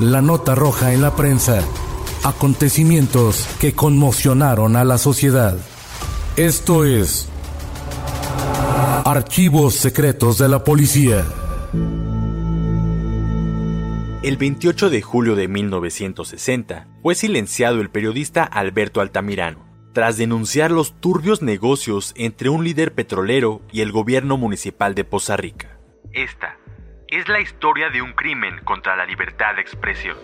La nota roja en la prensa. Acontecimientos que conmocionaron a la sociedad. Esto es Archivos Secretos de la Policía. El 28 de julio de 1960 fue silenciado el periodista Alberto Altamirano, tras denunciar los turbios negocios entre un líder petrolero y el gobierno municipal de Poza Rica. Esta es la historia de un crimen contra la libertad de expresión.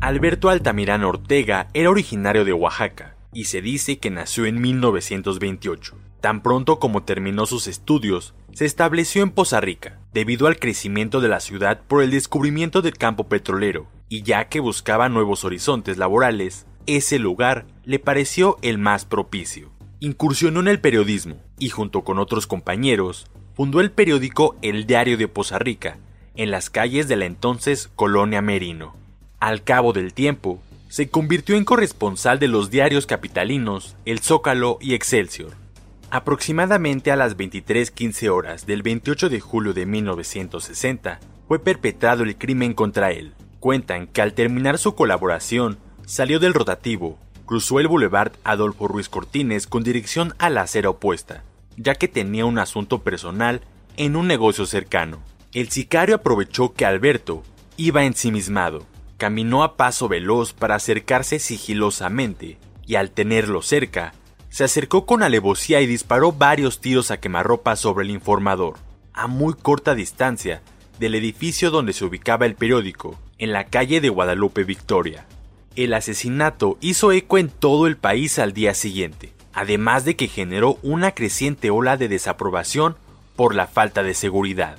Alberto Altamirano Ortega era originario de Oaxaca y se dice que nació en 1928. Tan pronto como terminó sus estudios, se estableció en Poza Rica, debido al crecimiento de la ciudad por el descubrimiento del campo petrolero, y ya que buscaba nuevos horizontes laborales, ese lugar le pareció el más propicio. Incursionó en el periodismo y junto con otros compañeros fundó el periódico El Diario de Poza Rica, en las calles de la entonces Colonia Merino. Al cabo del tiempo, se convirtió en corresponsal de los diarios capitalinos El Zócalo y Excelsior. Aproximadamente a las 23:15 horas del 28 de julio de 1960 fue perpetrado el crimen contra él. Cuentan que al terminar su colaboración, salió del rotativo, cruzó el boulevard Adolfo Ruiz Cortines con dirección a la acera opuesta, ya que tenía un asunto personal en un negocio cercano. El sicario aprovechó que Alberto iba ensimismado, caminó a paso veloz para acercarse sigilosamente, y al tenerlo cerca, se acercó con alevosía y disparó varios tiros a quemarropa sobre el informador, a muy corta distancia del edificio donde se ubicaba el periódico, en la calle de Guadalupe Victoria. El asesinato hizo eco en todo el país al día siguiente, además de que generó una creciente ola de desaprobación por la falta de seguridad.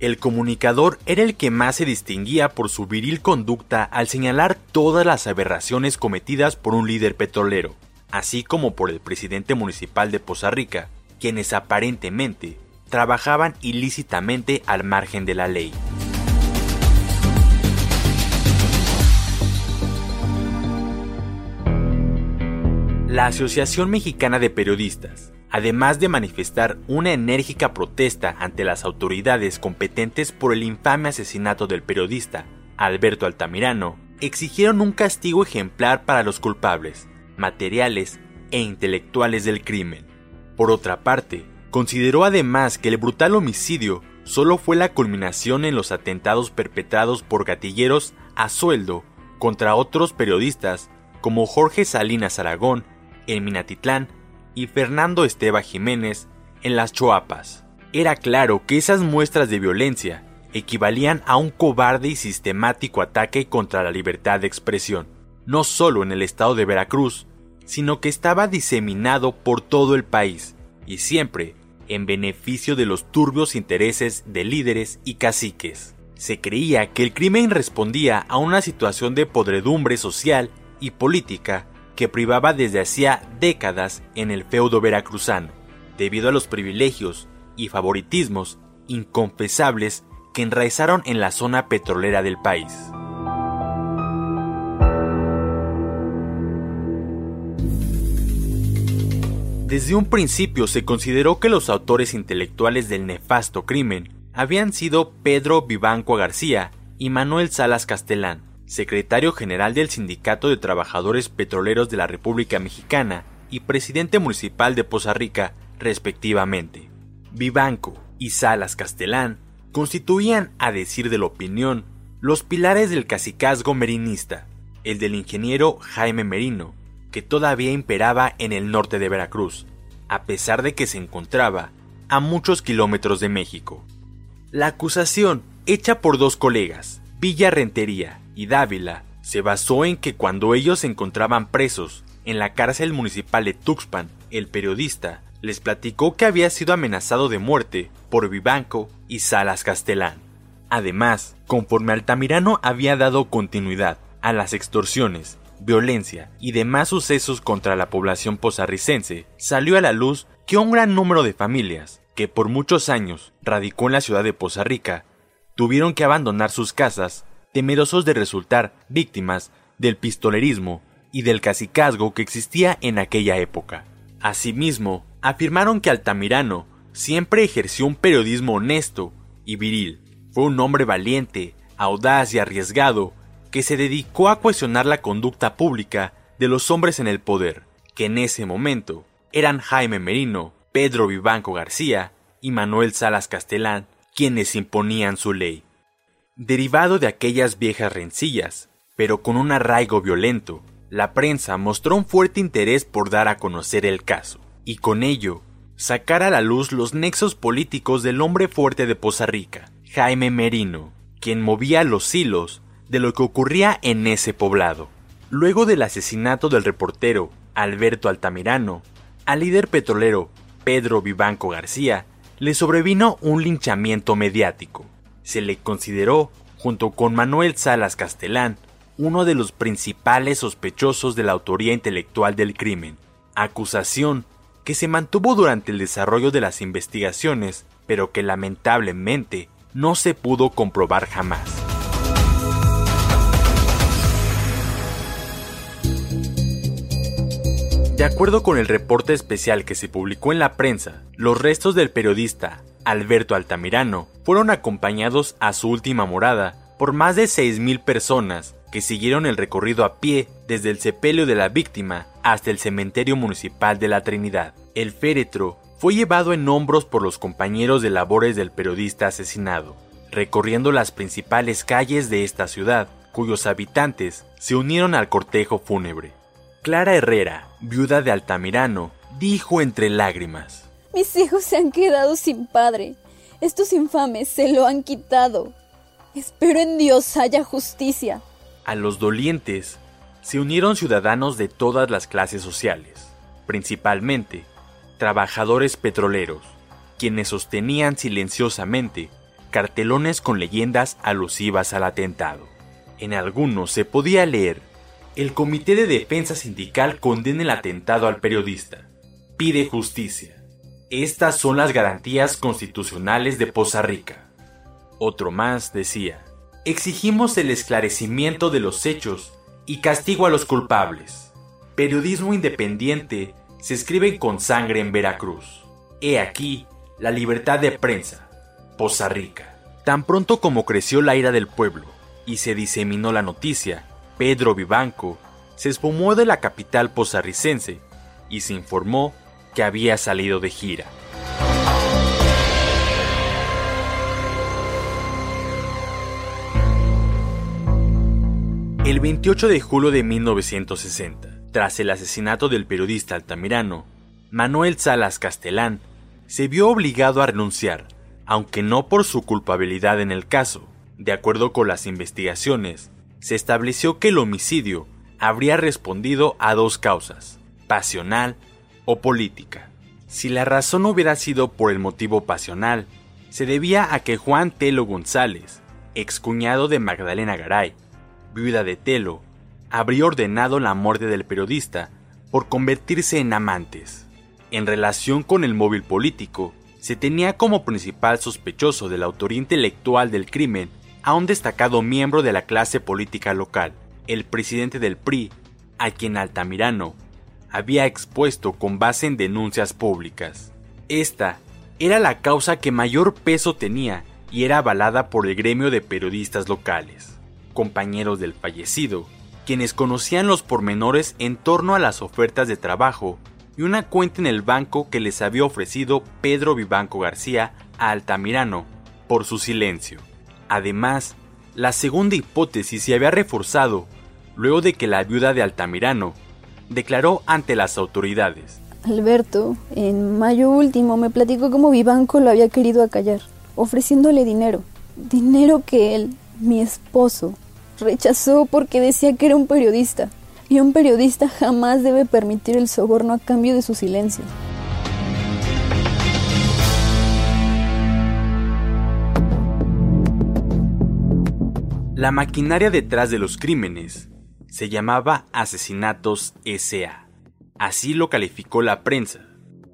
El comunicador era el que más se distinguía por su viril conducta al señalar todas las aberraciones cometidas por un líder petrolero, así como por el presidente municipal de Poza Rica, quienes aparentemente trabajaban ilícitamente al margen de la ley. La Asociación Mexicana de Periodistas, además de manifestar una enérgica protesta ante las autoridades competentes por el infame asesinato del periodista Alberto Altamirano, exigieron un castigo ejemplar para los culpables, materiales e intelectuales del crimen. Por otra parte, consideró además que el brutal homicidio solo fue la culminación en los atentados perpetrados por gatilleros a sueldo contra otros periodistas como Jorge Salinas Aragón en Minatitlán y Fernando Esteba Jiménez en las Choapas. Era claro que esas muestras de violencia equivalían a un cobarde y sistemático ataque contra la libertad de expresión, no solo en el estado de Veracruz, sino que estaba diseminado por todo el país, y siempre en beneficio de los turbios intereses de líderes y caciques. Se creía que el crimen respondía a una situación de podredumbre social y política que privaba desde hacía décadas en el feudo veracruzano, debido a los privilegios y favoritismos inconfesables que enraizaron en la zona petrolera del país. Desde un principio se consideró que los autores intelectuales del nefasto crimen habían sido Pedro Vivanco García y Manuel Salas Castelán, secretario general del Sindicato de Trabajadores Petroleros de la República Mexicana y presidente municipal de Poza Rica, respectivamente. Vivanco y Salas Castelán constituían, a decir de la opinión, los pilares del cacicazgo merinista, el del ingeniero Jaime Merino, que todavía imperaba en el norte de Veracruz, a pesar de que se encontraba a muchos kilómetros de México. La acusación, hecha por dos colegas, Villa Rentería y Dávila, se basó en que cuando ellos se encontraban presos en la cárcel municipal de Tuxpan, el periodista les platicó que había sido amenazado de muerte por Vivanco y Salas Castelán. Además, conforme Altamirano había dado continuidad a las extorsiones, violencia y demás sucesos contra la población posarricense, salió a la luz que un gran número de familias, que por muchos años radicó en la ciudad de Poza Rica, tuvieron que abandonar sus casas, temerosos de resultar víctimas del pistolerismo y del cacicazgo que existía en aquella época. Asimismo, afirmaron que Altamirano siempre ejerció un periodismo honesto y viril. Fue un hombre valiente, audaz y arriesgado que se dedicó a cuestionar la conducta pública de los hombres en el poder, que en ese momento eran Jaime Merino, Pedro Vivanco García y Manuel Salas Castelán, quienes imponían su ley. Derivado de aquellas viejas rencillas, pero con un arraigo violento, la prensa mostró un fuerte interés por dar a conocer el caso, y con ello sacar a la luz los nexos políticos del hombre fuerte de Poza Rica, Jaime Merino, quien movía los hilos de lo que ocurría en ese poblado. Luego del asesinato del reportero Alberto Altamirano, al líder petrolero Pedro Vivanco García le sobrevino un linchamiento mediático. Se le consideró, junto con Manuel Salas Castelán, uno de los principales sospechosos de la autoría intelectual del crimen, acusación que se mantuvo durante el desarrollo de las investigaciones, pero que lamentablemente no se pudo comprobar jamás. De acuerdo con el reporte especial que se publicó en la prensa, los restos del periodista Alberto Altamirano fueron acompañados a su última morada por más de 6.000 personas que siguieron el recorrido a pie desde el sepelio de la víctima hasta el cementerio municipal de la Trinidad. El féretro fue llevado en hombros por los compañeros de labores del periodista asesinado, recorriendo las principales calles de esta ciudad, cuyos habitantes se unieron al cortejo fúnebre. Clara Herrera, viuda de Altamirano, dijo entre lágrimas: Mis hijos se han quedado sin padre. Estos infames se lo han quitado. Espero en Dios haya justicia. A los dolientes se unieron ciudadanos de todas las clases sociales, principalmente trabajadores petroleros, quienes sostenían silenciosamente cartelones con leyendas alusivas al atentado. En algunos se podía leer, el Comité de Defensa Sindical condena el atentado al periodista, pide justicia. Estas son las garantías constitucionales de Poza Rica. Otro más decía, Exigimos el esclarecimiento de los hechos y castigo a los culpables. Periodismo independiente se escribe con sangre en Veracruz. He aquí la libertad de prensa. Poza Rica. Tan pronto como creció la ira del pueblo y se diseminó la noticia, Pedro Vivanco se espumó de la capital pozarricense y se informó que había salido de gira. El 28 de julio de 1960, tras el asesinato del periodista altamirano, Manuel Salas Castelán se vio obligado a renunciar, aunque no por su culpabilidad en el caso. De acuerdo con las investigaciones, se estableció que el homicidio habría respondido a dos causas, pasional o política. Si la razón hubiera sido por el motivo pasional, se debía a que Juan Telo González, excuñado de Magdalena Garay, viuda de Telo, habría ordenado la muerte del periodista por convertirse en amantes. En relación con el móvil político, se tenía como principal sospechoso de la autoría intelectual del crimen a un destacado miembro de la clase política local, el presidente del PRI, a quien Altamirano había expuesto con base en denuncias públicas. Esta era la causa que mayor peso tenía y era avalada por el gremio de periodistas locales. compañeros del fallecido, quienes conocían los pormenores en torno a las ofertas de trabajo y una cuenta en el banco que les había ofrecido Pedro Vivanco García a Altamirano por su silencio. Además, la segunda hipótesis se había reforzado luego de que la viuda de Altamirano declaró ante las autoridades. Alberto, en mayo último, me platicó cómo Vivanco lo había querido acallar, ofreciéndole dinero. Dinero que él, mi esposo, rechazó porque decía que era un periodista. Y un periodista jamás debe permitir el soborno a cambio de su silencio. La maquinaria detrás de los crímenes se llamaba Asesinatos S.A. Así lo calificó la prensa.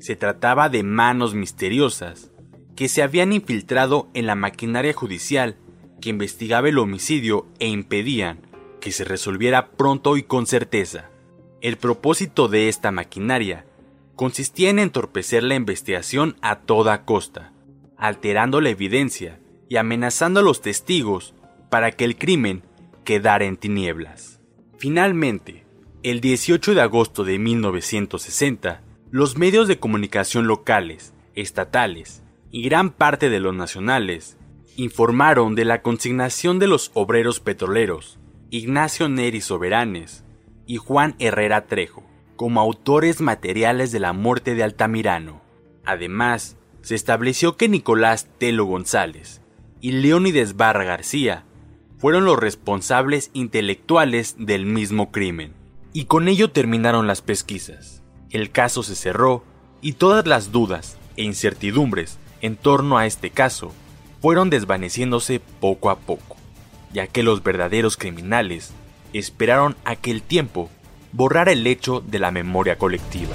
Se trataba de manos misteriosas que se habían infiltrado en la maquinaria judicial que investigaba el homicidio e impedían que se resolviera pronto y con certeza. El propósito de esta maquinaria consistía en entorpecer la investigación a toda costa, alterando la evidencia y amenazando a los testigos para que el crimen quedara en tinieblas. Finalmente, el 18 de agosto de 1960, los medios de comunicación locales, estatales y gran parte de los nacionales informaron de la consignación de los obreros petroleros Ignacio Neri Soberanes y Juan Herrera Trejo como autores materiales de la muerte de Altamirano. Además, se estableció que Nicolás Telo González y Leónides Barra García fueron los responsables intelectuales del mismo crimen. Y con ello terminaron las pesquisas. El caso se cerró y todas las dudas e incertidumbres en torno a este caso fueron desvaneciéndose poco a poco, ya que los verdaderos criminales esperaron a que el tiempo borrara el hecho de la memoria colectiva.